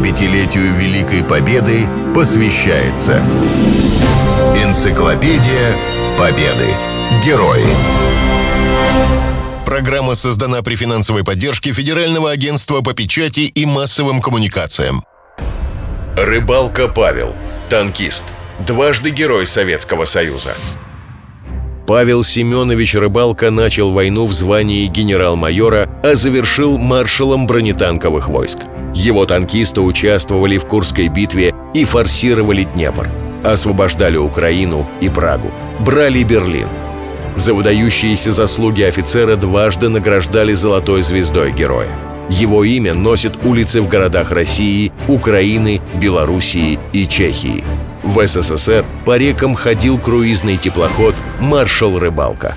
75-летию Великой Победы посвящается Энциклопедия Победы. Герои. Программа создана при финансовой поддержке Федерального агентства по печати и массовым коммуникациям. Рыбалка Павел. Танкист. Дважды Герой Советского Союза. Павел Семенович Рыбалка начал войну в звании генерал-майора, а завершил маршалом бронетанковых войск. Его танкисты участвовали в Курской битве и форсировали Днепр. Освобождали Украину и Прагу. Брали Берлин. За выдающиеся заслуги офицера дважды награждали золотой звездой героя. Его имя носят улицы в городах России, Украины, Белоруссии и Чехии. В СССР по рекам ходил круизный теплоход «Маршал Рыбалка».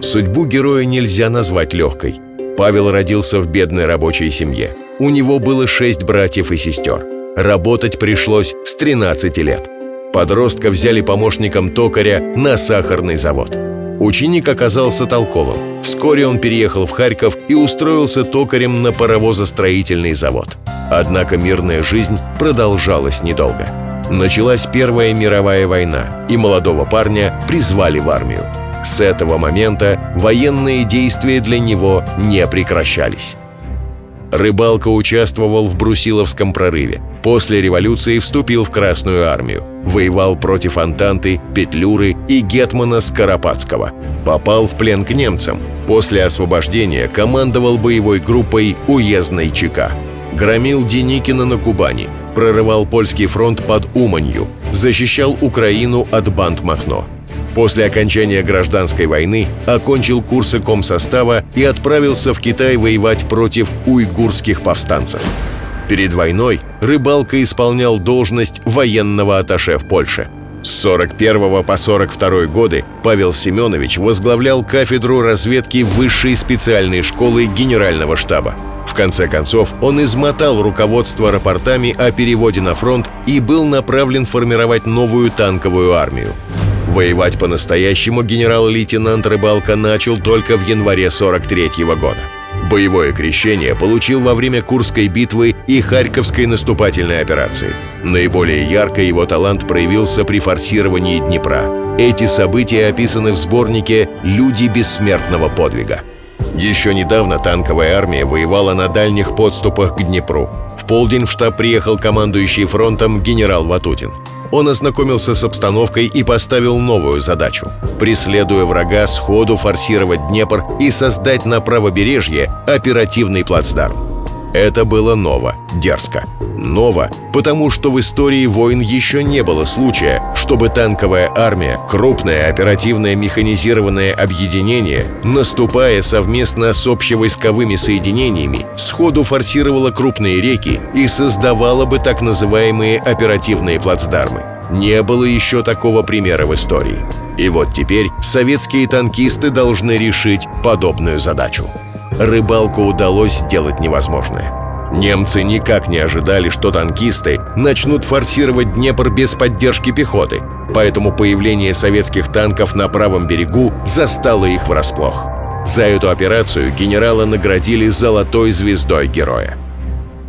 Судьбу героя нельзя назвать легкой. Павел родился в бедной рабочей семье. У него было шесть братьев и сестер. Работать пришлось с 13 лет. Подростка взяли помощником токаря на сахарный завод. Ученик оказался толковым. Вскоре он переехал в Харьков и устроился токарем на паровозостроительный завод. Однако мирная жизнь продолжалась недолго. Началась Первая мировая война, и молодого парня призвали в армию. С этого момента военные действия для него не прекращались. Рыбалка участвовал в Брусиловском прорыве. После революции вступил в Красную армию. Воевал против Антанты, Петлюры и Гетмана Скоропадского. Попал в плен к немцам. После освобождения командовал боевой группой уездной ЧК. Громил Деникина на Кубани. Прорывал польский фронт под Уманью. Защищал Украину от банд Махно. После окончания гражданской войны окончил курсы комсостава и отправился в Китай воевать против уйгурских повстанцев. Перед войной Рыбалка исполнял должность военного атташе в Польше. С 41 по 42 годы Павел Семенович возглавлял кафедру разведки Высшей специальной школы Генерального штаба. В конце концов, он измотал руководство рапортами о переводе на фронт и был направлен формировать новую танковую армию. Воевать по-настоящему генерал-лейтенант Рыбалка начал только в январе 43 -го года. Боевое крещение получил во время Курской битвы и Харьковской наступательной операции. Наиболее ярко его талант проявился при форсировании Днепра. Эти события описаны в сборнике «Люди бессмертного подвига». Еще недавно танковая армия воевала на дальних подступах к Днепру. В полдень в штаб приехал командующий фронтом генерал Ватутин он ознакомился с обстановкой и поставил новую задачу – преследуя врага, сходу форсировать Днепр и создать на правобережье оперативный плацдарм. Это было ново, дерзко. Ново, потому что в истории войн еще не было случая, чтобы танковая армия, крупное оперативное механизированное объединение, наступая совместно с общевойсковыми соединениями, сходу форсировала крупные реки и создавала бы так называемые оперативные плацдармы. Не было еще такого примера в истории. И вот теперь советские танкисты должны решить подобную задачу рыбалку удалось сделать невозможное. Немцы никак не ожидали, что танкисты начнут форсировать Днепр без поддержки пехоты, поэтому появление советских танков на правом берегу застало их врасплох. За эту операцию генерала наградили золотой звездой героя.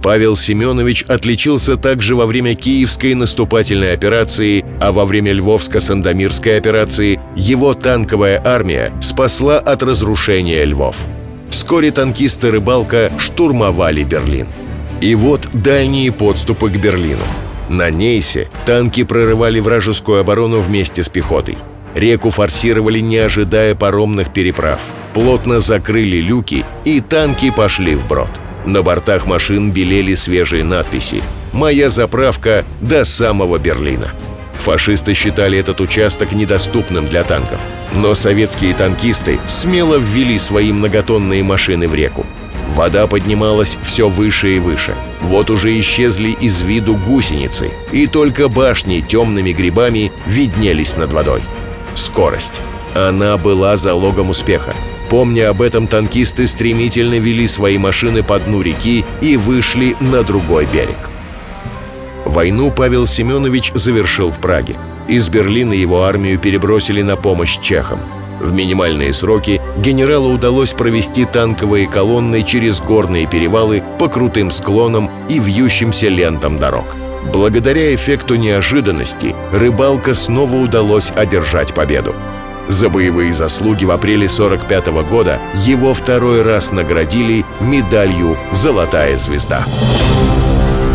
Павел Семенович отличился также во время Киевской наступательной операции, а во время Львовско-Сандомирской операции его танковая армия спасла от разрушения Львов. Вскоре танкисты «Рыбалка» штурмовали Берлин. И вот дальние подступы к Берлину. На Нейсе танки прорывали вражескую оборону вместе с пехотой. Реку форсировали, не ожидая паромных переправ. Плотно закрыли люки, и танки пошли вброд. На бортах машин белели свежие надписи «Моя заправка до самого Берлина». Фашисты считали этот участок недоступным для танков. Но советские танкисты смело ввели свои многотонные машины в реку. Вода поднималась все выше и выше. Вот уже исчезли из виду гусеницы, и только башни темными грибами виднелись над водой. Скорость. Она была залогом успеха. Помня об этом, танкисты стремительно вели свои машины по дну реки и вышли на другой берег. Войну Павел Семенович завершил в Праге. Из Берлина его армию перебросили на помощь чехам. В минимальные сроки генералу удалось провести танковые колонны через горные перевалы по крутым склонам и вьющимся лентам дорог. Благодаря эффекту неожиданности рыбалка снова удалось одержать победу. За боевые заслуги в апреле 45 -го года его второй раз наградили медалью «Золотая звезда».